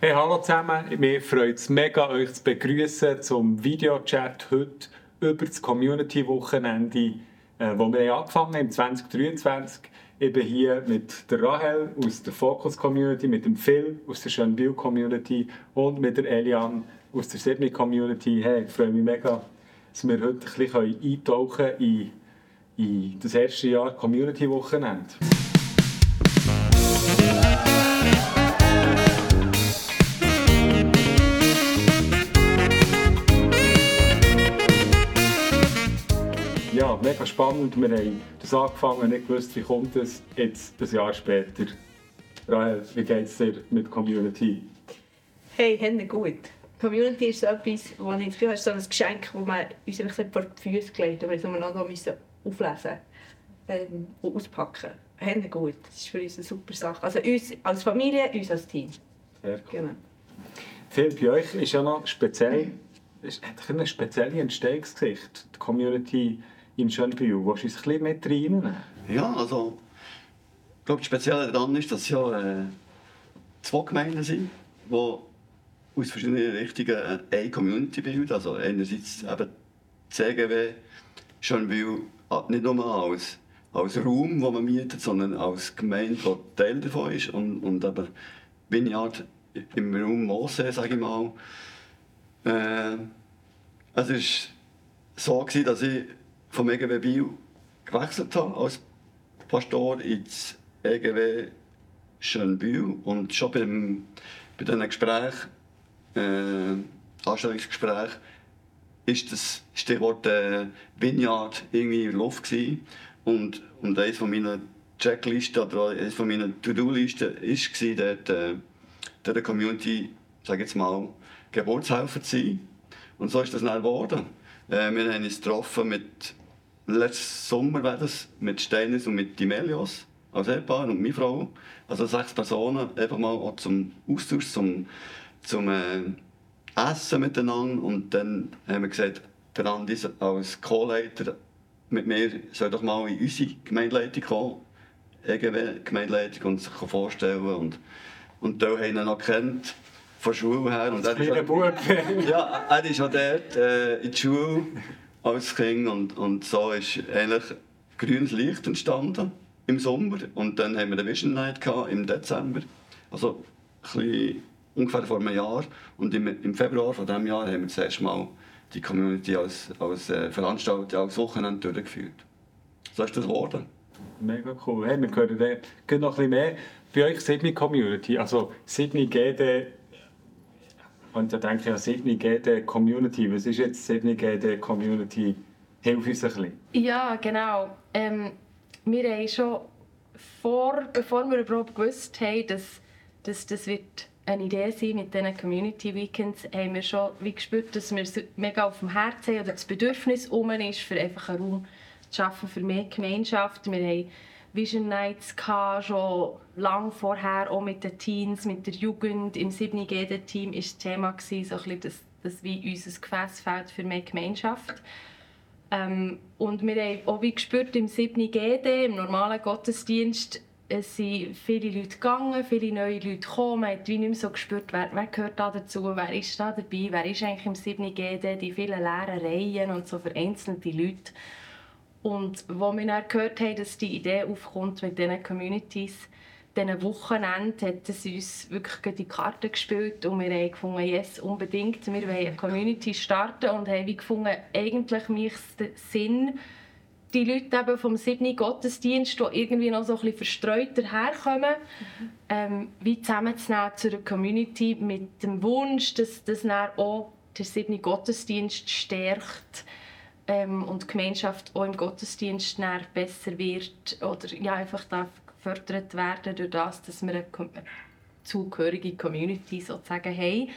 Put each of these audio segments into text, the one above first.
Hey, hallo zusammen. Mir freut es mega, euch zu begrüßen zum Videochat heute über das Community-Wochenende, äh, wo wir angefangen haben im 2023. Ich bin hier mit der Rahel aus der Focus Community, mit dem Phil aus der Schönbiel Community und mit der Elian aus der Sydney Community. Hey, ich freue mich mega, dass wir heute ein bisschen eintauchen in, in das erste Jahr Community-Wochenende. Spannend. Wir haben das angefangen, nicht gewusst, wie kommt es jetzt ein Jahr später. Rahel, wie geht es dir mit der Community? Hey, Hände gut. Die Community ist so etwas, wo ich das Gefühl habe, so ein Geschenk, das man uns einfach vor die Füße gelegt hat, weil wir noch auflesen ähm, und auspacken. Hände gut. Das ist für uns eine super Sache. Also uns als Familie, uns als Team. Sehr cool. Genau. Phil, bei euch ist ja noch speziell, ist, hat eine spezielle Entstehungsgeschichte, die Community in Schönbühl. Willst du uns ein bisschen mit reinnehmen? Ja, also ich glaube, das Spezielle daran ist, dass es ja äh, zwei Gemeinden sind, die aus verschiedenen Richtungen eine Community bilden. Also einerseits eben CGW Schönbühl äh, nicht nur als, als Raum, den man mietet, sondern als Gemeinde, die Teil davon ist. Und, und eben Vineyard im Raum Mosee, sage ich mal. Äh, es war so, gewesen, dass ich vom EGW Biel gewechselt habe als Pastor ins EGW Schönbühl und schon beim, bei diesen Gesprächen, äh, Anstellungsgespräch, ist das Stichwort äh, Vineyard irgendwie in der Luft gewesen. und und eines von meiner Checklisten oder eines meiner To-Do-Listen war dort äh, der Community, sage jetzt mal, Geburtshelfer zu sein. Und so ist das dann geworden. Äh, wir haben uns getroffen mit, letzten Sommer war das, mit Steines und mit Dimelios als Ehepaar und meine Frau. Also sechs Personen, einfach mal auch zum Austausch, zum, zum äh, Essen miteinander. Und dann haben wir gesagt, der Andi als Co-Leiter mit mir soll doch mal in unsere Gemeindeleitung kommen, EGW Gemeindeleitung, und sich vorstellen. Und, und da haben ihn noch kennt von der Schule her. Und er ist Kleiner auch- ja, er ist auch dort äh, in die Schule als Kind und, und so ist eigentlich grünes Licht entstanden im Sommer und dann haben wir eine Vision Night gehabt, im Dezember, also ungefähr vor einem Jahr und im, im Februar von diesem Jahr haben wir das erste Mal die Community als, als äh, als Wochenende durchgeführt. So ist das geworden. Mega cool. Hey, wir hören noch ein bisschen mehr. Bei euch Sydney Community, also Sydney GD, und da denke ich an Sydney GD Community. Was ist jetzt Sydney GD Community? Hilf uns ein bisschen. Ja, genau. Ähm, wir haben schon vor, bevor wir überhaupt gewusst haben, dass, dass das wird eine Idee sein mit diesen Community Weekends, haben wir schon wie gespürt, dass wir es mega auf dem Herzen haben oder das Bedürfnis um ist, für einfach einen Raum zu schaffen für mehr Gemeinschaft. Wir haben Vision Nights gehabt, schon lange vorher, auch mit den Teens, mit der Jugend. Im 7GD-Team war das Thema, gewesen, so ein bisschen das, das wie unser Gefäßfeld für mehr Gemeinschaft. Ähm, und wir haben auch wie gespürt, im 7. GD, im normalen Gottesdienst, es sind viele Leute gegangen, viele neue Leute gekommen. Man hat wie nicht mehr so gespürt, wer, wer gehört da dazu, wer ist da dabei, wer ist eigentlich im 7. GD, die vielen leeren Reihen und so vereinzelte Leute. Und wo wir dann gehört haben, dass die Idee aufkommt mit diesen Communities, diesen Wochenende hat es uns wirklich die Karte gespielt und wir haben gefunden, yes, unbedingt, wir wollen eine Community starten und haben gefunden, eigentlich macht es Sinn, die Leute eben vom 7. Gottesdienst, die irgendwie noch so ein bisschen verstreut daherkommen, ähm, wie zusammenzunehmen zu einer Community mit dem Wunsch, dass das dann auch der 7. Gottesdienst stärkt ähm, und die Gemeinschaft auch im Gottesdienst besser wird oder ja, einfach darf gefördert werden durch das, dass wir eine, zugehörige Community sozusagen haben.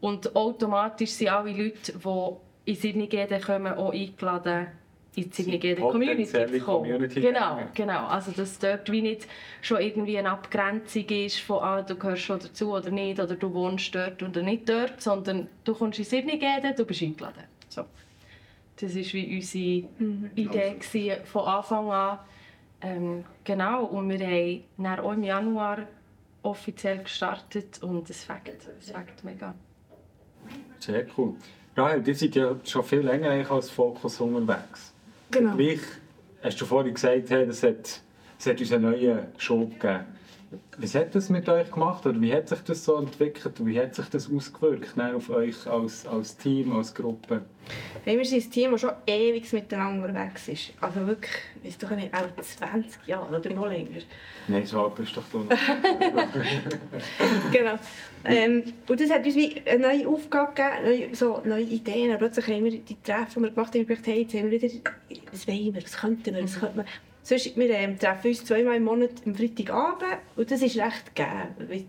Und automatisch sind alle Leute, die in Sydney kommen, auch eingeladen, in die Sydney Community zu kommen. Community. Genau, genau. Also dass dort wie nicht schon irgendwie eine Abgrenzung ist von ah, du gehörst schon dazu oder nicht, oder du wohnst dort oder nicht dort, sondern du kommst in Sydney du bist eingeladen. So. Das war wie unsere Idee gewesen, von Anfang an. Ähm, genau, und wir haben dann auch im Januar offiziell gestartet und es fängt, es fängt mega. Sehr cool. Rahel, ihr seid ja schon viel länger eigentlich als Fokus unterwegs. Genau. Gleich hast du vorhin gesagt, hey, das hat, das hat uns einen neuen Schub gegeben. Was hat das mit euch gemacht oder wie hat sich das so entwickelt wie hat sich das ausgewirkt ne, auf euch als, als Team, als Gruppe? Hey, wir sind ein Team, das schon ewig miteinander unterwegs ist. Also wirklich, ich weiß doch nicht, auch 20 Jahre oder noch länger. Nein, so alt bist doch du noch. genau. Ähm, und das hat uns wie eine neue Aufgabe gegeben, neue, so neue Ideen. Und plötzlich haben wir die Treffen, die wir gemacht haben, gedacht, hey, jetzt haben wir wieder, was wollen wir, was könnten wir, was könnte man. Sonst, wir ähm, treffen uns zweimal im Monat am Freitagabend und das ist recht gegeben.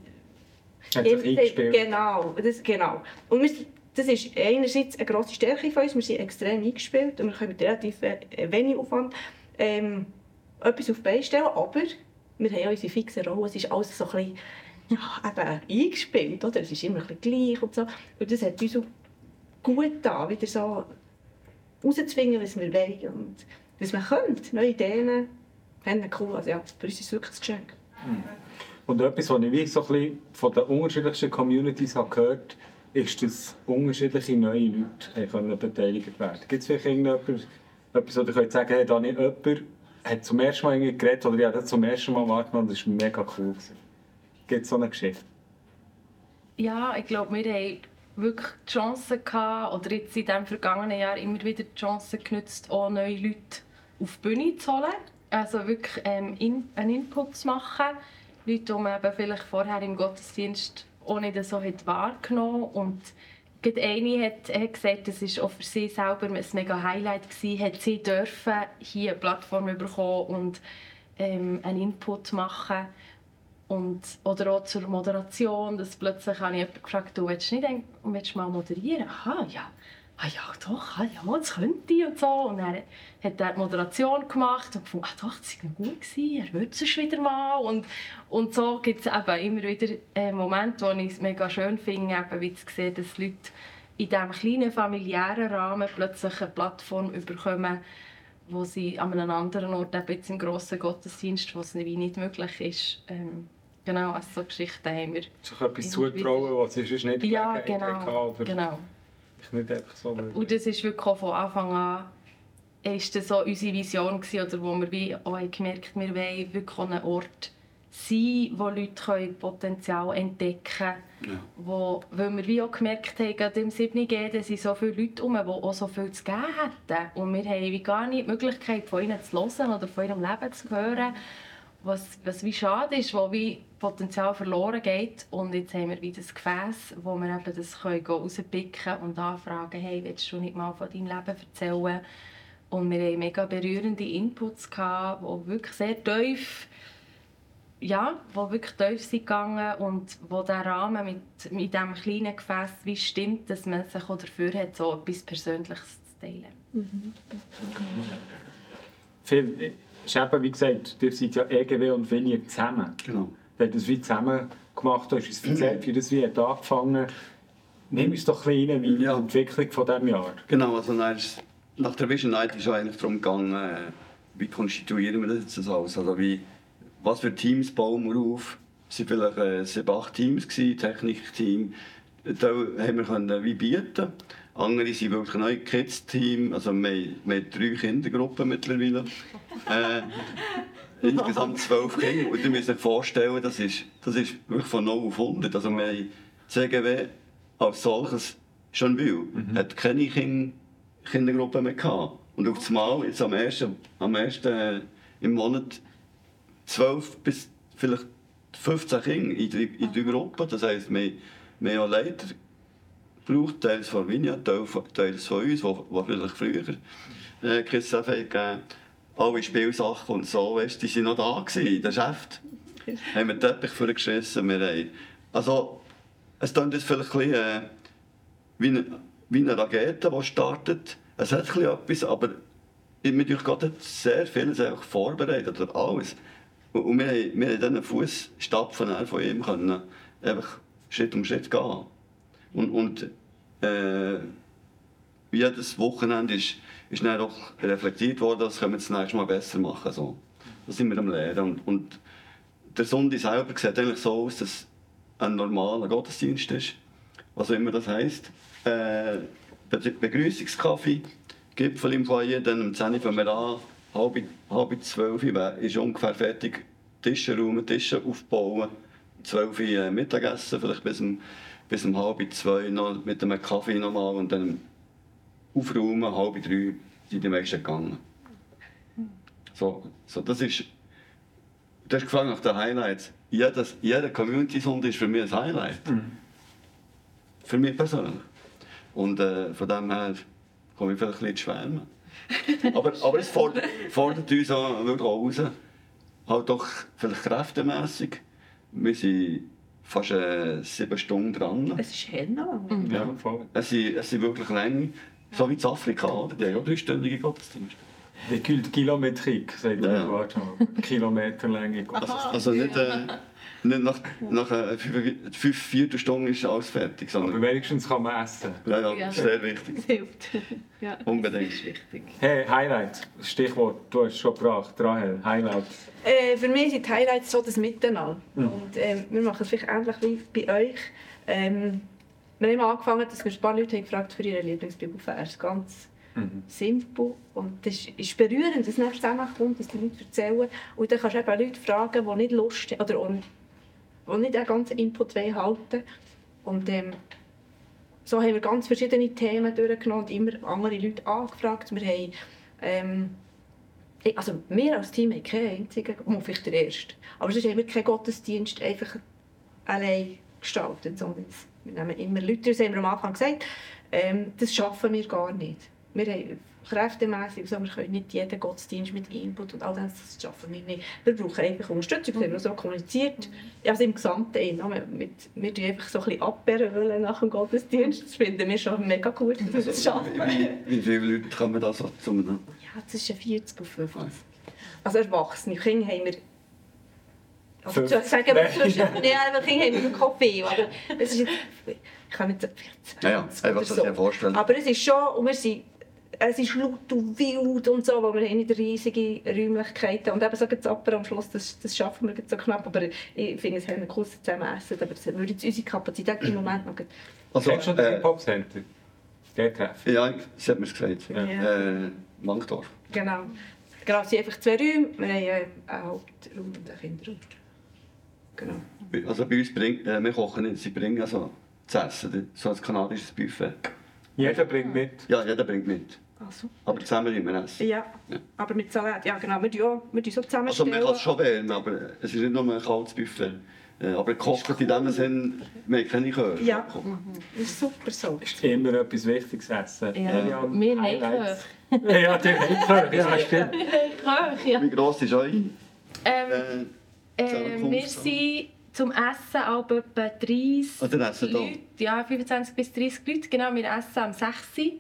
Hat sich. Genau, das, genau. Und wir, das ist einerseits eine grosse Stärke von uns, wir sind extrem eingespielt und wir können mit relativ äh, wenig Aufwand ähm, etwas auf die Beine stellen, aber wir haben auch unsere fixen Rollen, es ist alles so ein bisschen ja, eben eingespielt, oder? es ist immer ein bisschen gleich und so. Und das hat uns auch gut getan, wieder so rauszuzwingen, was wir wollen und was wir können, neue Ideen, haben cool, also ja, für uns ist es wirklich ein Geschenk. Und etwas, was ich so ein bisschen von den unterschiedlichsten Communities habe gehört ist, dass unterschiedliche neue Leute beteiligt werden Gibt es vielleicht irgendetwas, etwas, wo ihr könnt sagen hey, da nicht jemand hat zum ersten Mal irgendwie geredet oder ich habe das zum ersten Mal wahrgenommen und das war mega cool. Gibt es so eine Geschichte? Ja, ich glaube, wir haben wirklich die Chance gehabt, oder jetzt in diesem vergangenen Jahr immer wieder die Chance genutzt, auch neue Leute auf die Bühne zu holen. Also wirklich ähm, in, einen Input zu machen. Leute, die man eben vielleicht vorher im Gottesdienst auch nicht so hat wahrgenommen und Gerade eine hat, hat gesagt, es war für sie selber ein mega Highlight gewesen, hat sie dürfen hier eine Plattform bekommen und ähm, einen Input machen und, oder auch zur Moderation, dass plötzlich habe ich jemanden gefragt, du willst nicht willst du mal moderieren? Aha, ja. Ah ja, doch, ah, ja, das könnte ich und so. Und dann hat er die Moderation gemacht und gefunden, ah doch, das war gut, gewesen, er würde es wieder mal. Und, und so gibt es eben immer wieder äh, Momente, wo ich es mega schön finde, eben, wie zu sehen, dass Leute in diesem kleinen familiären Rahmen plötzlich eine Plattform bekommen, wo sie an einem anderen Ort, eben jetzt im grossen Gottesdienst, wo es nicht möglich ist, ähm, Genau, also so Geschichten haben wir. So etwas zutrauen, was ist nicht Ja, genau. Genau. Ist nicht einfach so Und das ist wirklich auch von Anfang an ist das so unsere Vision gewesen, oder wo wir wie auch haben gemerkt wir wollen wirklich an einem Ort sein, wo Leute können Potenzial entdecken können. Ja. Wo, weil wir wie auch gemerkt haben, gerade im 7G, da sind so viele Leute herum, die auch so viel zu geben hätten. Und wir haben wie gar nicht die Möglichkeit, von ihnen zu hören oder von ihrem Leben zu hören. Was, was wie schade ist, wo wie Potenzial verloren geht. Und jetzt haben wir wieder das Gefäß, wo wir eben das können rauspicken und anfragen, hey, willst du nicht mal von deinem Leben erzählen? Und wir hatten mega berührende Inputs, gehabt, die wirklich sehr tief ja, wo wirklich tief sind gegangen und wo der Rahmen mit, mit diesem kleinen Gefäß wie stimmt, dass man sich auch dafür hat, so etwas Persönliches zu teilen. Mhm. Phil, ist eben, wie gesagt, ihr seid ja EGW und Willi zusammen. Genau. Ihr habt das wie zusammen gemacht, du hast uns erzählt, wie das wie hat angefangen Nimm uns doch ein bisschen rein, wie ja. die Entwicklung von diesem Jahr. Genau, also nach der Vision Night ist es eigentlich darum gegangen, äh, wie konstituieren wir das jetzt alles? Also wie, was für Teams bauen wir auf? Es waren vielleicht äh, sieben, acht Teams, Technikteam. Da haben wir können, wie bieten. Andere sind wirklich neu Kids-Team. Also wir, wir haben drei Kindergruppen mittlerweile. äh, insgesamt zwölf Kinder. Und ihr müsst euch vorstellen, das ist, das ist wirklich von 0 auf 100. Also wir haben CGW als solches schon will, mhm. hat keine kind Kindergruppe mehr gehabt. Und auf das Mal, jetzt am ersten, am ersten äh, im Monat, 12 bis vielleicht 15 Kinder in drei, in drei Gruppen. Das heisst, wir, wir haben Leiter gebraucht, teils von Vinja, teils von uns, die vielleicht früher äh, Kids gegeben alle Spielsachen und so, weißt, die waren noch da gewesen, der Geschäft. haben wir Teppich vorgeschissen. Wir haben, also, es klingt jetzt vielleicht ein bisschen, äh, wie, eine, wie eine Rakete, die startet. Es hat etwas, aber wir haben sehr vieles vorbereitet, oder alles. Und wir, haben, wir haben diesen Fußstapfen von ihm können, einfach Schritt um Schritt gehen. Und, und äh, jedes Wochenende ist, ist dann auch reflektiert worden, das können wir das nächste Mal besser machen. So. Das sind wir am Lernen. Und, und der Sonntag selber sieht eigentlich so aus, dass ein normaler Gottesdienst ist. Was auch immer das heisst. Äh, Be- Begrüßungskaffee, Gipfel im Foyer, dann um 10 Uhr fangen wir an, halb, halb 12 Uhr ist ungefähr fertig. Tische räumen, Tische aufbauen. 12 Uhr äh, Mittagessen, vielleicht bis um, bis um halb zwei noch mit einem Kaffee nochmal und dann aufräumen, halb drei sind die meisten gegangen. So, so das ist. Du hast gefragt nach den Highlights. Jedes, jeder Community-Sonntag ist für mich ein Highlight. Für mich persönlich. Und äh, von dem her komme ich vielleicht ein bisschen ins Schwärmen. aber, aber es fordert, fordert uns auch wirklich auch raus. Halt doch vielleicht kräftemässig. Wir sind fast äh, sieben Stunden dran. Es ist Henna. Ja, voll. Es sind, es sind wirklich Länge. So wie in Afrika, oder? Die haben auch dreistündige Gottesdienste. Die gilt Kilometrik, sagt Ja, mal. Kilometerlänge. Also, also nicht, äh, nicht nach, nach äh, fünf, fünf Viertelstunden ist alles fertig, Aber sondern wenigstens kann man essen. ja, ja, Ja. sehr wichtig. Das hilft. ja. Unbedingt. Das ist wichtig. Hey, Highlight. Stichwort, du hast es schon gebracht. Rahel, Highlight. Äh, für mich sind die Highlights so das Miteinander. Und, ähm, wir machen es vielleicht ähnlich wie bei euch. Ähm, wir haben angefangen, dass wir ein paar Leute haben gefragt für ihre Lieblingsbibelvers. Ganz Mhm. simpel. Und das ist- berührend, dass es zusammenkommt, dass die Leute erzählen. Und dann kannst du eben Leute fragen, die nicht Lust haben oder die nicht den ganzen Input halten Und ähm, so haben wir ganz verschiedene Themen durchgenommen und immer andere Leute angefragt. Wir haben ähm, ich- Also wir als Team haben keinen einzigen, mal vielleicht der erste, aber sonst haben wir keinen Gottesdienst einfach allein gestaltet, sondern es- wir nehmen immer Leute, das haben wir am Anfang gesagt, ähm, das schaffen wir gar nicht. Wir haben kräftemässig, so, wir können nicht jeden Gottesdienst mit Input und all das, das schaffen wir nicht. Wir brauchen einfach Unterstützung, das haben wir so kommuniziert, also im Gesamten. eh, no, Wir, wir, wir tun einfach so ein bisschen abwehren nach dem Gottesdienst, das finden wir schon mega gut, dass wir das schaffen. Wie, wie viele Leute kommen da so zu einem? Ja, zwischen 40 und 50. Also Erwachsene. Kinder haben wir... Also sagen wir Nein. Ja, aber Kinder haben wir noch Kaffee. Aber es ist jetzt... Ich kann nicht... vielleicht Ja, ja, 20 einfach so dir vorstellen. Aber es ist schon... Und wir sind, es ist laut und wild und so, weil wir haben nicht riesige Räumlichkeiten. Und eben so das Apero am Schluss, das, das schaffen wir jetzt so knapp. Aber ich finde, es haben wir kurz zusammen essen. Aber das würde jetzt unsere Kapazität im Moment noch... Also, Kennst du das äh, Hip-Hop-Center? Der Treffen. ja, sie hat mir es gesagt. Ja. Äh, Wankdorf. Genau. Genau, es sind einfach zwei Räume. Wir haben äh, einen Hauptraum und einen Kinderraum. Genau. Also bei uns bringt, äh, wir kochen nicht, sie bringen also zu essen, so ein kanadisches Buffet. Jeder bringt mit. Ja, jeder bringt mit. Also, Aber zusammen immer essen. ja, Ja. aber mit Salat. Ja, genau. Wir tun, auch, wir so Also zusammenstellen. man kann es schon wärmen, aber es ist nicht nur ein kaltes Buffet. Äh, aber gekocht in dem Sinn, wir haben keine Köche. Ja, das ist super so. Immer etwas Wichtiges essen. Ja, Elian, wir haben Highlights. Ja, die haben Köche. Ja, stimmt. Köche, ja. Wie gross ist eure Ähm, äh, äh, wir sind zum Essen aber etwa 30 Ah, dann essen da. Leute. Ja, 25 bis 30 Leute. Genau, wir essen am 6 Uhr. Eine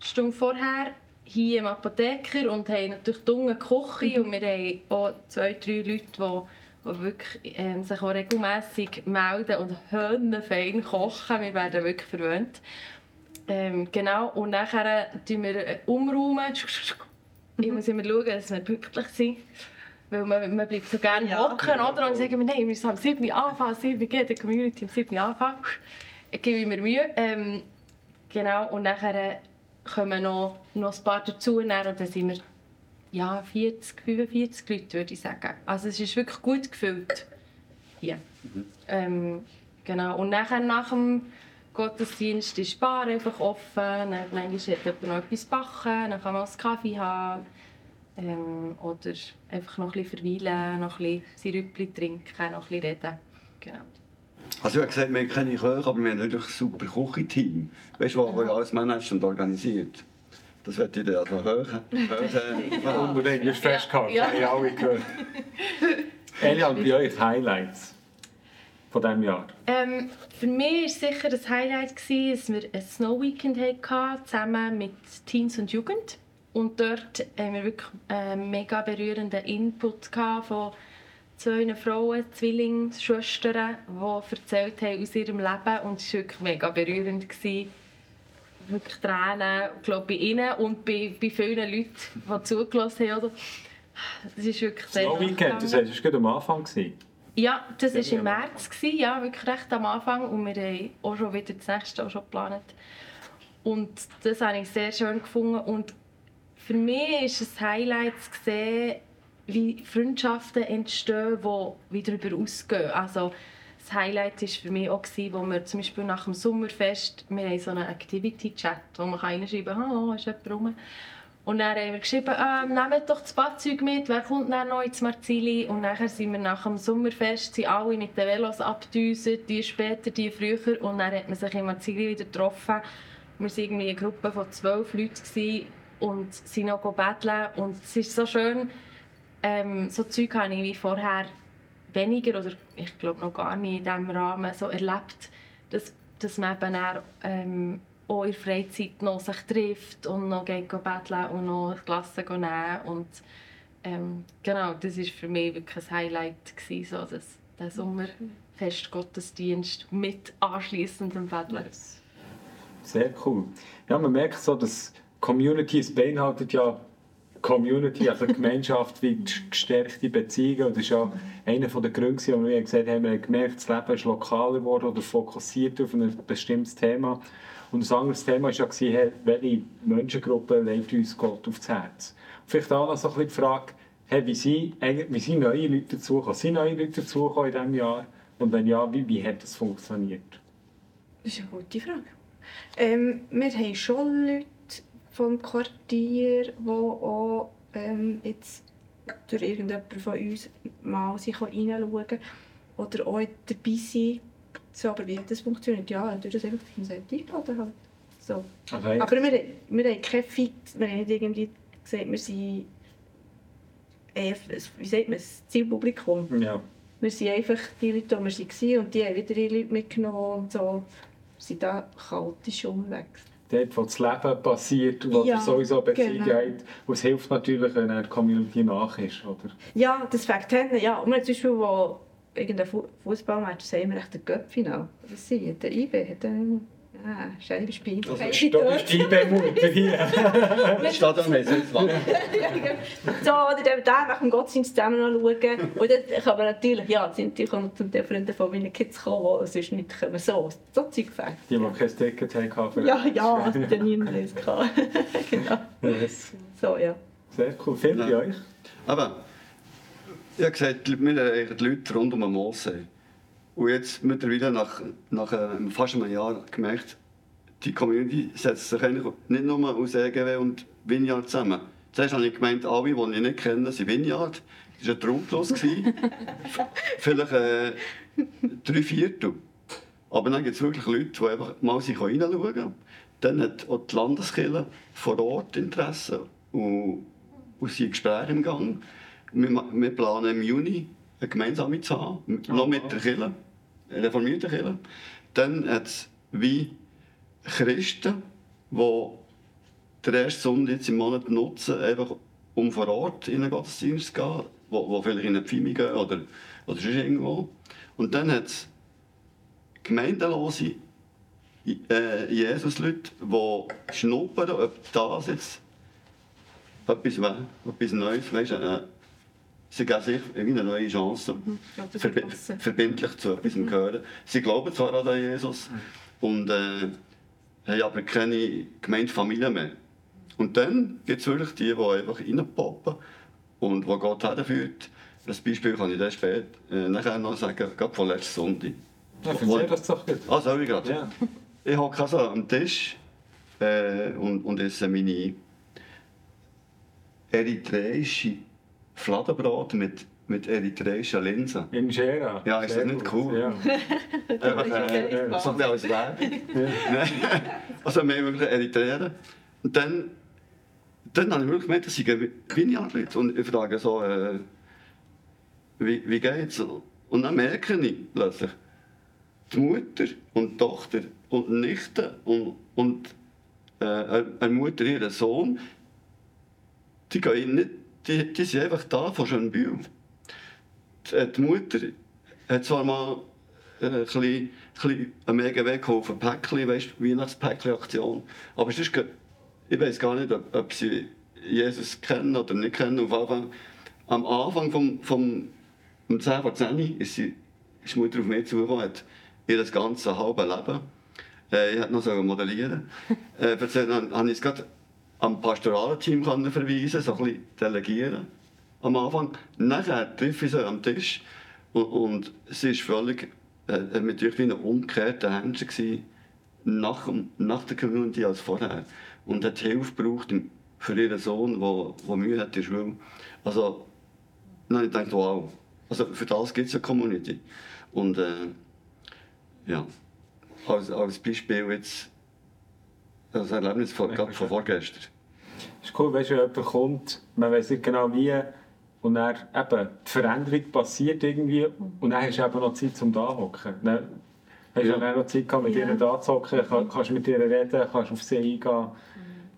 Stunde vorher hier im Apotheker und haben natürlich die unten Küche und wir haben auch zwei, drei Leute, die, die wirklich, ähm, sich auch regelmässig melden und fein kochen. Wir werden wirklich verwöhnt. Ähm, genau, und nachher tun wir äh, umräumen. Ich muss immer schauen, dass wir pünktlich sind. Weil man, man bleibt so gerne Ja. hocken, oder? Und sagen wir, nein, wir müssen am 7. Uhr anfangen, 7. Uhr geht die Community am 7. Uhr anfangen. Ich gebe mir Mühe. Ähm, genau, und nachher kommen noch, noch ein paar dazu und dann sind wir ja, 40, 45 Leute, würde ich sagen. Also es ist wirklich gut gefüllt hier. Ähm, genau, und nachher nach dem Gottesdienst ist die Bar einfach offen, dann manchmal hat jemand noch etwas backen, dann kann man einen Kaffee haben. Ähm, oder einfach noch ein bisschen verweilen, noch ein bisschen Sirüppli trinken, noch ein bisschen reden. Genau. Also ich habe gesagt, wir keine Köche, aber wir haben natürlich ein super Küchenteam. Weißt du, das alles managt und organisiert. Das wird ich dann also Köche. Köche Unbedingt, ist festgehalten. Ja. Ja. Haben alle gehört. Elian, bei euch Highlights von diesem Jahr? Ähm, für mich war sicher das Highlight, gewesen, dass wir ein Snow Weekend hatten, zusammen mit Teens und Jugend. Und dort haben wir wirklich einen mega berührenden Input von zwei Frauen, Zwillingsschwestern, die erzählt haben aus ihrem Leben. Und es war wirklich mega berührend. Gewesen. Wirklich Tränen, glaube bei ihnen und bei, bei vielen Leuten, die zugelassen haben. Oder? Das ist wirklich sehr Snow Weekend, das nachgegangen. war am Anfang. gewesen. Ja, das war im. März, gewesen, ja, wirklich recht am Anfang. Und wir haben auch schon wieder das nächste auch schon geplant. Und das habe ich sehr schön gefunden. Und für mich ist es Highlight zu sehen, wie Freundschaften entstehen, die wie darüber ausgehen. Also, das Highlight war für mich auch, gewesen, wir zum Beispiel nach dem Sommerfest, wir haben so einen Activity-Chat, wo man reinschreiben kann, «Hallo, ist jemand rum?» Und dann haben wir geschrieben, ähm, nehmt doch das Badzeug mit, wer kommt dann noch ins Marzili? Und nachher sind wir nach dem Sommerfest sind alle mit den Velos abgedüset, die später, die früher. Und dann hat man sich im Marzili wieder getroffen. Wir waren irgendwie eine Gruppe von zwölf Leuten gewesen und sind noch betteln. Und es ist so schön, ähm, so Zeug habe ich wie vorher weniger oder ich glaube noch gar nicht in diesem Rahmen so erlebt, dass, dass man eben dann, ähm, auch in der Freizeit noch sich trifft und noch geht betteln und noch Glas nehmen und ähm, genau, das war für mich wirklich ein Highlight, gewesen, so das, der Sommerfestgottesdienst mit anschliessendem Betteln. Sehr cool. Ja, man merkt so, dass Community, es beinhaltet ja Community, also Gemeinschaft, wie gestärkte Beziehungen. Und das ist ja einer der Gründe, warum wir gesagt haben, wir haben gemerkt, das Leben ist lokaler geworden oder fokussiert auf ein bestimmtes Thema. Und ein anderes Thema war ja, welche Menschengruppe legt uns Gott aufs Herz? Und vielleicht auch noch so ein bisschen die Frage, hey, wie, sind, wie sind neue Leute dazugekommen? Sind neue Leute dazugekommen in diesem Jahr? Und wenn ja, wie, wie hat das funktioniert? Das ist eine gute Frage. Ähm, wir haben schon Leute vom Quartier, die auch ähm, jetzt durch irgendjemanden von uns mal sich reinschauen können oder auch dabei sein. So, aber wie das funktioniert? Ja, durch das einfach die Seite eingeladen halt. So. Eigentlich- Aber wir, wir haben kein Fit, wir haben nicht irgendwie gesagt, wir sind eher, wie sagt man, das Zielpublikum. ja. Wir sind einfach die Leute, die wir waren und die haben wieder ihre Leute mitgenommen und so. Wir sind da chaotisch unterwegs. Dort, wo das Leben passiert, wo Ja, sowieso Beziehung genau. hat. Und es hilft natürlich, wenn eine Community nach ist. Oder? Ja, das fängt an. Ja, und zum Beispiel, wo irgendein Fu- Fußballmatch sehen wir echt den Göpfinal. Was sie? Der IB hat ah, scheinbar Spiel. Also, die IB-Mutter hier. Das Stadion haben sie nicht lang. So, oder dann da nach dem Gottesdienst zusammen noch schauen. Und dann kann man natürlich, ja, sind die kommen zum Teil Freunde von meinen Kids kommen, die sonst nicht kommen. So, so Zeug fängt. Die, die kein Ticket für- Ja, ja, also dann niemand eins gehabt. genau. Yes. So, ja. Sehr cool. Viel bei Ja. euch. Aber ich habe gesagt, wir haben die Leute rund um den Moosee. Und jetzt mittlerweile nach, nach äh, fast einem Jahr gemerkt, die Community setzt sich eigentlich nicht nur aus EGW und Vineyard zusammen. Zuerst habe ich gemeint, alle, die ich nicht kenne, sind Vineyard. Das war ein Truglos. Vielleicht äh, drei Viertel. Aber dann gibt es wirklich Leute, die einfach mal sich reinschauen können. Dann hat auch die Landeskirche vor Ort Interesse und, und sind Gespräche im Gang. Wir, wir planen im Juni eine gemeinsame zu haben, noch mit der Kirche, der reformierten Kirche. Dann hat es wie Christen, die den ersten Sonntag im Monat nutzen, einfach um vor Ort in einen Gottesdienst zu gehen, wo, wo vielleicht in eine Pfimi gehen oder, oder sonst irgendwo. Und dann hat es gemeindelose äh, Jesus-Leute, die schnuppern, ob das jetzt etwas, etwas Neues äh, Sie geben sich eine neue Chance, ist klasse. verbindlich zu etwas gehören. Sie glauben zwar an den Jesus und äh, haben aber keine Gemeindefamilie mehr. Und dann gibt es wirklich die, die einfach reinpoppen und wo Gott herführt. Das Beispiel kann ich dann später äh, nachher noch sagen, gerade von letzten Sonntag. Ja, erzähl das doch gut. Ah, soll ich gerade? Ja. Ich hocke also am Tisch äh, und, und esse meine eritreische Fladenbrot mit, mit eritreischen Linsen. Injera. Ja, ist das Sehr nicht gut. cool? Ja. Einfach, äh, Ja. so als Werbung. Also wir haben wirklich Eritreer. Und dann, dann habe ich wirklich gemerkt, dass sie Vineyard-Leute Und ich frage so, äh, wie, wie geht's? Und dann merke ich plötzlich, die Mutter und die Tochter und die Nichte und, und äh, eine Mutter ihren Sohn, die, gehen nicht, die, die sind einfach da von Schönbühl. Die, äh, die Mutter hat zwar mal äh, ein bisschen, bisschen am EGW geholfen, Päckchen, weißt du, Weihnachtspäckchen-Aktion. Aber ge- ich weiß gar nicht, ob, ob sie Jesus kennen oder nicht kennen. Auf Fall, am Anfang vom, vom um 10 vor 10 ist, sie, ist die Mutter auf mich zugekommen, hat ihr ganzes halbes Leben, äh, ich hätte noch so modellieren äh, erzählt, dann habe ich es gerade am pastoralen Team können verweisen, so ein bisschen delegieren am Anfang. Nachher treffe ich sie am Tisch und, und sie ist völlig äh, mit wie ein umgekehrter Händchen nach, nach der Community als vorher und hat Hilfe gebraucht für ihren Sohn, der, der Mühe hat in der Schule. Also, dann ich gedacht, wow, also für das gibt es eine Community. Und äh, ja, als, als Beispiel jetzt das Erlebnis von, ja, von vorgestern. Es ist cool, weißt wenn jemand kommt, man weiß nicht genau wie, und dann eben die Veränderung passiert irgendwie, und dann hast du eben noch Zeit zum da hocken. Dann hast du ja. dann noch Zeit gehabt, mit ja. ihr da zu hocken, kann, kannst mit ihr reden, kannst auf sie eingehen.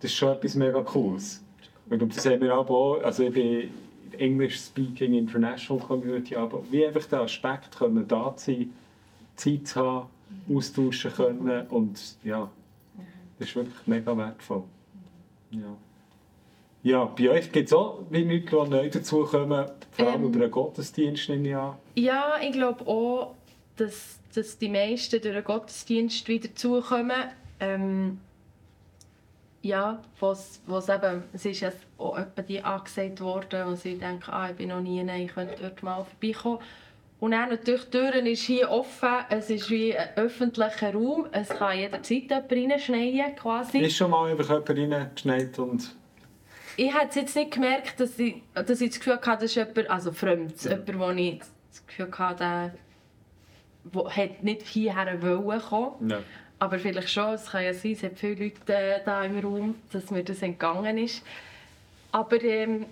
Das ist schon etwas mega Cooles. Und das haben wir aber auch, also ich bin English Speaking International Community, aber wie einfach der Aspekt können da sein, Zeit zu haben, austauschen können und ja, das ist wirklich mega wertvoll. Ja. Ja, bei euch gibt es auch wie Leute, die neu dazukommen, vor allem ähm, über den Gottesdienst, nehme ich an. Ja, ich glaube auch, dass, dass die meisten durch den Gottesdienst wieder dazukommen. Ähm, ja, was, was eben, es ist jetzt auch die angesagt worden, wo sie denken, ah, ich bin noch nie, nein, ich könnte dort mal vorbeikommen. Und dann natürlich, die Türen ist hier offen, es ist wie ein öffentlicher Raum, es kann jederzeit jemand reinschneien quasi. Ist schon mal einfach jemand reingeschneit und... Ich habe jetzt nicht gemerkt, dass ich, dass ich das Gefühl hatte, das ist jemand, also fremd, ja. jemand, wo ich das Gefühl hatte, der nicht hierher wollen kommen. Ja. Aber vielleicht schon, es kann ja sein, es hat viele Leute äh, da im Raum, dass mir das entgangen ist. Aber ähm,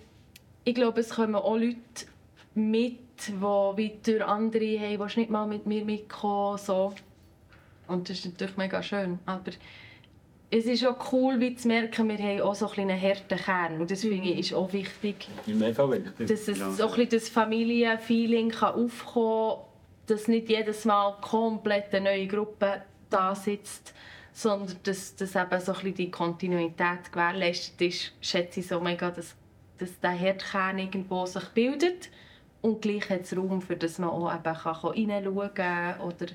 ich glaube, es kommen auch Leute mit, die weiter andere haben, die nicht mal mit mir mitkommen. So. Und das ist natürlich mega schön. Aber es ist auch cool, wie zu merken, wir haben auch so ein einen harten Kern. Und das finde ich ist auch wichtig. Mega wichtig. Dass es ja. so ein das Familienfeeling aufkommen kann, dass nicht jedes Mal komplett eine neue Gruppe da sitzt, sondern dass, dass eben so ein die Kontinuität gewährleistet ist, schätze ich so mega, dass, dass der Herdkern irgendwo sich bildet und gleich hat es Raum, für dass man auch eben reinschauen kann oder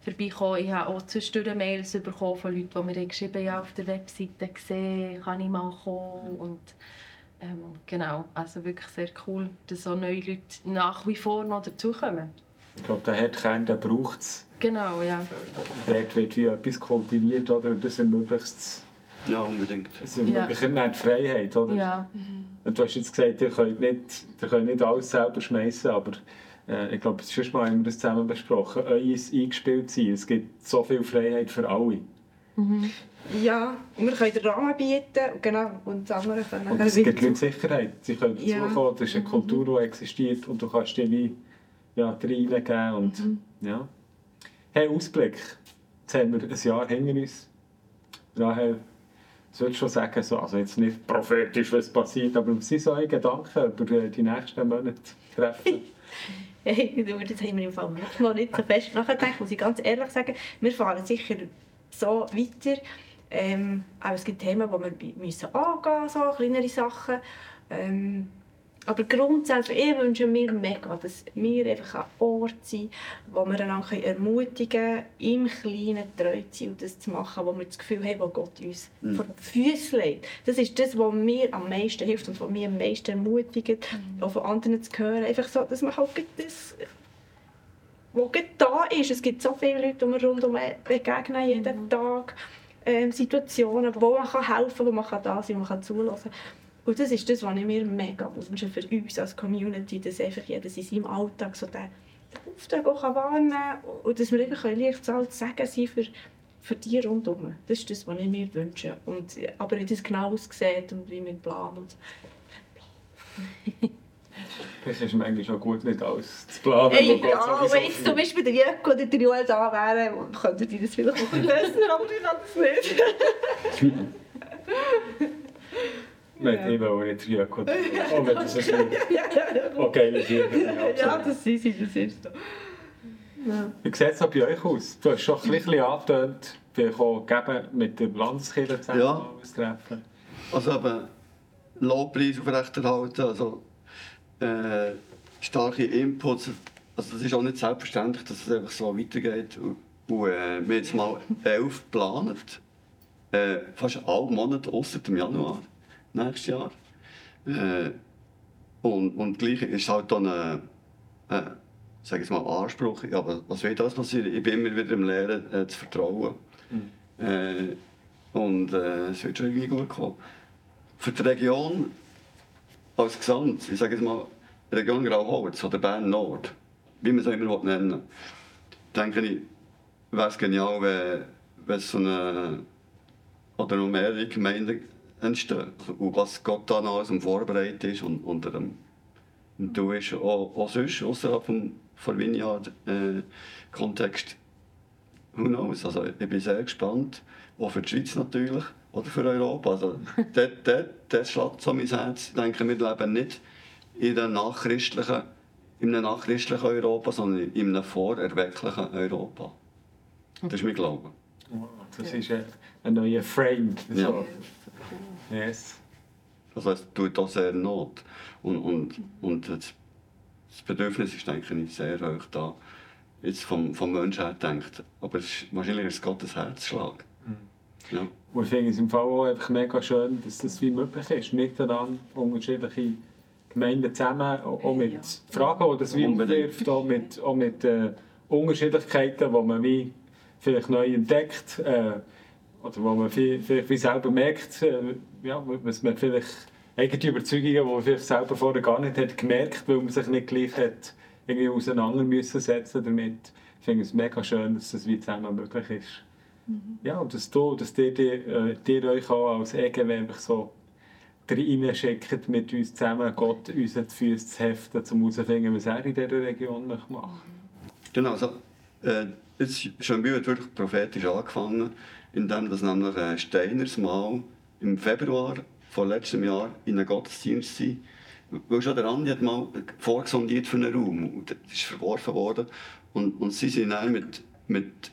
vorbeikommen. Ich habe auch zwischendurch Mails bekommen von Leuten, die mir geschrieben haben, auf der Webseite gesehen, kann ich mal kommen und ähm, genau, also wirklich sehr cool, dass so neue Leute nach wie vor noch dazukommen. Ich glaube, der Herdkern, der braucht es Genau, ja. Dort wird wie etwas kultiviert, oder? Und das ermöglicht Ja, unbedingt. Es ermöglicht ja. die Freiheit, oder? Ja. Und du hast jetzt gesagt, ihr könnt nicht, ihr könnt nicht alles selber schmeißen, aber äh, ich glaube, schon mal haben wir das zusammen besprochen. Euer eingespielt sein, es gibt so viel Freiheit für alle. Mhm. Ja, wir können den Rahmen bieten genau, und das andere können Und es gibt Leute Sicherheit. Sie können ja. dazukommen, das ist eine Kultur, die existiert und du kannst die wie ja, reingeben und mhm. ja. Hey, Ausblick. Jetzt haben wir ein Jahr hinter uns. Rahel, ich würde schon sagen, so, also jetzt nicht prophetisch, was passiert, aber was sind so eure Gedanken über die nächsten Monate treffen? hey, das haben wir im Fall noch nicht so fest nachgedacht, muss ich ganz ehrlich sagen. Wir fahren sicher so weiter. Ähm, aber es gibt Themen, die wir müssen angehen müssen, so kleinere Sachen. Ähm, aber grundsätzlich, ich wünsche mir mega, dass wir einfach ein Ort sind, wo wir einander ermutigen können, im Kleinen treu zu sein und das zu machen, wo wir das Gefühl haben, wo Gott uns mhm. vor die Füße legt. Das ist das, was mir am meisten hilft und was mir am meisten ermutigt, mhm. auch von anderen zu hören. Einfach so, dass man halt das was da ist. Es gibt so viele Leute, die wir rundum begegnen, jeden mhm. Tag. Ähm, Situationen, wo man kann helfen kann, wo man kann da sein kann, wo man kann zulassen kann. Und das ist das, was ich mir mega wünsche für uns als Community, dass einfach jeder in seinem Alltag so den Auftrag auch wahrnehmen kann und dass wir einfach leicht sagen sein für, für die rundherum. Das ist das, was ich mir wünsche. Und, aber wie das genau aussieht und wie wir planen. Und Das ist manchmal schon gut, nicht alles zu planen. Ey, ja, wenn jetzt zum Beispiel der Jörg oder der Joel da wären, könnten die das vielleicht auch besser, aber ich kann das nicht. Met in het Triakot. Oh, met de zes dat zie je. Ja, das ist sie, das ist. Ja. Wie sieht es bei euch aus? Du hast schon ein bisschen angetönt, auch geben, mit der Landeskirche zusammen ja. treffen. Also eben Lobpreis aufrechterhalten, also äh, starke Inputs. Also das ist auch nicht selbstverständlich, dass es einfach so weitergeht. Und, und äh, wir haben jetzt mal elf geplant. Äh, fast alle Monate, außer dem Januar nächstes Jahr. Äh, und, und gleich ist halt dann ein, äh, sag ich mal, Anspruch. Ja, was, was wird das passieren? Ich bin immer wieder im Lehren äh, zu vertrauen. Mhm. Äh, und äh, es wird schon irgendwie gut kommen. Für die Region als Gesamt, ich sage jetzt mal, Region Grauholz oder Bern Nord, wie man es auch immer nennen denke ich, wäre es genial, wenn, wenn so eine oder noch mehrere Gemeinden entstehen. Und was Gott da noch alles vorbereitet ist und unter dem Du ist auch, auch sonst, außerhalb vom, vom Vineyard-Kontext, äh, who knows. Also ich bin sehr gespannt, auch für die Schweiz natürlich oder für Europa. Also dort, dort, dort schlägt so mein Herz. Ich denke, wir leben nicht in einem nachchristlichen, in einem nachchristlichen Europa, sondern in einem vorerwecklichen Europa. Das ist mein Glaube. Das ist ein neuer Frame. Ja. Yes. Also es tut auch sehr Not. Und, und, und das Bedürfnis ist, denke ich, sehr hoch da. Jetzt vom, vom Menschen her denkt. Aber es ist, wahrscheinlich ist es Gottes Herzschlag. Mhm. Ja. Und ich finde es im Fall auch einfach mega schön, dass das wie möglich ist. Miteinander unterschiedliche Gemeinden zusammen, auch mit Fragen, die das wie aufwirft, auch mit, auch mit äh, Unterschiedlichkeiten, die man wie vielleicht neu entdeckt. Äh, oder wo man vielleicht wie selber merkt, äh, ja, was man vielleicht eigene Überzeugungen, die man vielleicht selber vorher gar nicht hat gemerkt, weil man sich nicht gleich hat irgendwie auseinander müssen setzen damit. Ich finde es mega schön, dass das wie zusammen möglich ist. Mhm. Ja, und dass, du, dass ihr, ihr, ihr euch auch als EGW einfach so reinschickt mit uns zusammen, Gott uns die Füße zu heften, um herauszufinden, was er in dieser Region machen möchte. Genau, also, äh, jetzt Schönbühl hat wirklich prophetisch angefangen, indem das nämlich äh, Steiners mal im Februar von letztem Jahr in einem Gottesdienst war. Weil schon der Andi hat mal vorgesondiert für einen Raum und das ist verworfen worden. Und, und sie sind dann mit, mit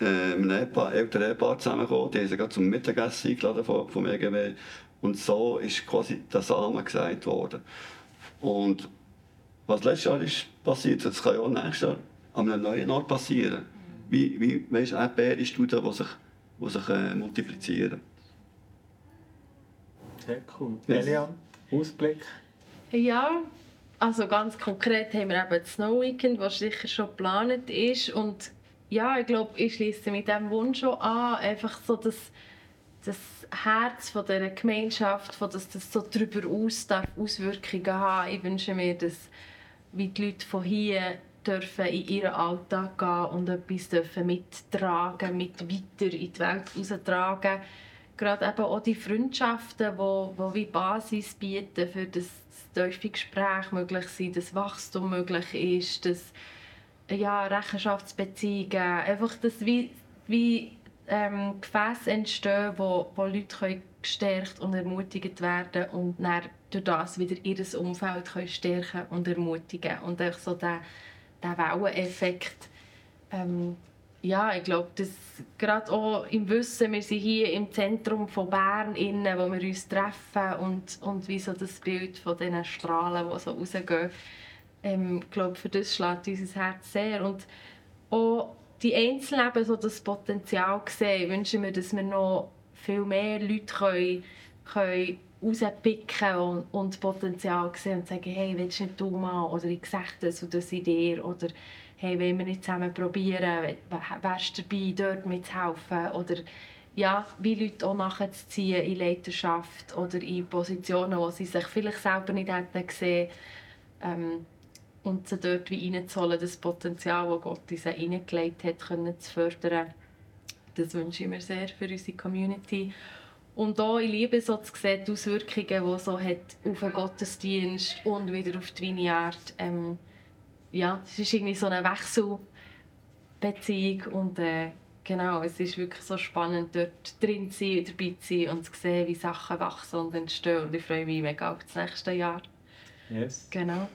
äh, einem Ehepaar, älteren Ehepaar zusammengekommen. Die haben sie zum Mittagessen eingeladen vom, vom EGW. Und so ist quasi der Samen gesagt worden. Und was letztes Jahr ist passiert, das kann ja auch nächstes Jahr an einem neuen Ort passieren. Wie, wie weißt du, Erdbeeren ist die sich, die sich äh, multiplizieren. Sehr cool. Elian, Ausblick? Ja, also ganz konkret haben wir eben das Snow Weekend, das sicher schon geplant ist. Und ja, ich glaube, ich schließe mit diesem Wunsch schon an, einfach so das, das Herz von dieser Gemeinschaft, von dass das so darüber aus darf Auswirkungen haben. Ich wünsche mir, dass wie die Leute von hier dürfen in ihren Alltag gehen und etwas dürfen mittragen, mit weiter in die Welt raustragen. Gerade eben auch die Freundschaften, die, die wie Basis bieten, für das, das Gespräch möglich sind, das Wachstum möglich ist, dass ja, Rechenschaftsbeziehungen, einfach das wie, wie ähm, Gefäße entstehen, wo, wo Leute können gestärkt und ermutigt werden und dann durch das wieder ihr Umfeld können stärken und ermutigen und auch so der der Welleneffekt. Ähm, ja, ich glaube, dass gerade auch im Wissen, wir sind hier im Zentrum von Bern, innen, wo wir uns treffen und, und wie so das Bild von diesen Strahlen, die so rausgehen, ähm, glaube, für das schlägt unser Herz sehr. Und auch die Einzelnen eben so das Potenzial sehen, wünschen wir, dass wir noch viel mehr Leute können, können rauspicken und, und Potenzial sehen und sagen, hey, willst du nicht du mal? Oder ich sehe das und das in dir. Oder hey, wollen wir nicht zusammen probieren? Wärst du dabei, dort mitzuhelfen? Oder ja, wie Leute auch nachzuziehen in Leiterschaft oder in Positionen, wo sie sich vielleicht selber nicht hätten gesehen ähm, und sie dort wie reinzuholen, das Potenzial, das Gott uns hineingelegt hat, können zu fördern. Das wünsche ich mir sehr für unsere Community. Und auch ich liebe so zu sehen, die Auswirkungen, die so hat auf den Gottesdienst und wieder auf die Vineyard. Ähm, ja, es ist irgendwie so eine Wechselbeziehung und äh, genau, es ist wirklich so spannend, dort drin zu sein, dabei zu sein und zu sehen, wie Sachen wachsen und entstehen. Und ich freue mich mega auf das nächste Jahr. Yes. Genau.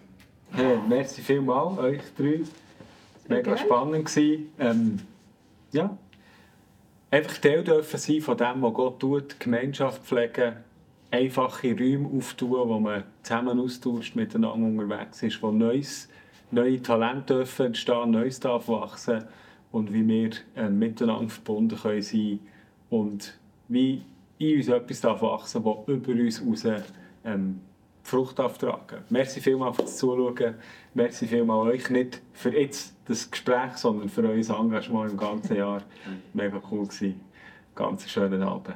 Hey, merci vielmals, euch drei. Es war mega spannend. Ähm, ja, einfach Teil dürfen sein von dem, was Gott tut, Gemeinschaft pflegen, einfache Räume auftun, wo man zusammen austauscht, miteinander unterwegs ist, wo Neues, neue Talente dürfen entstehen, Neues darf wachsen und wie wir äh, miteinander verbunden können sein und wie in uns etwas darf wachsen darf, das über uns hinaus ähm, Frucht auftragen. Merci vielmals fürs Zuschauen. Merci vielmals euch, nicht für jetzt das Gespräch, sondern für euer Engagement im ganzen Jahr. Mega cool gewesen. Ganz schönen Abend.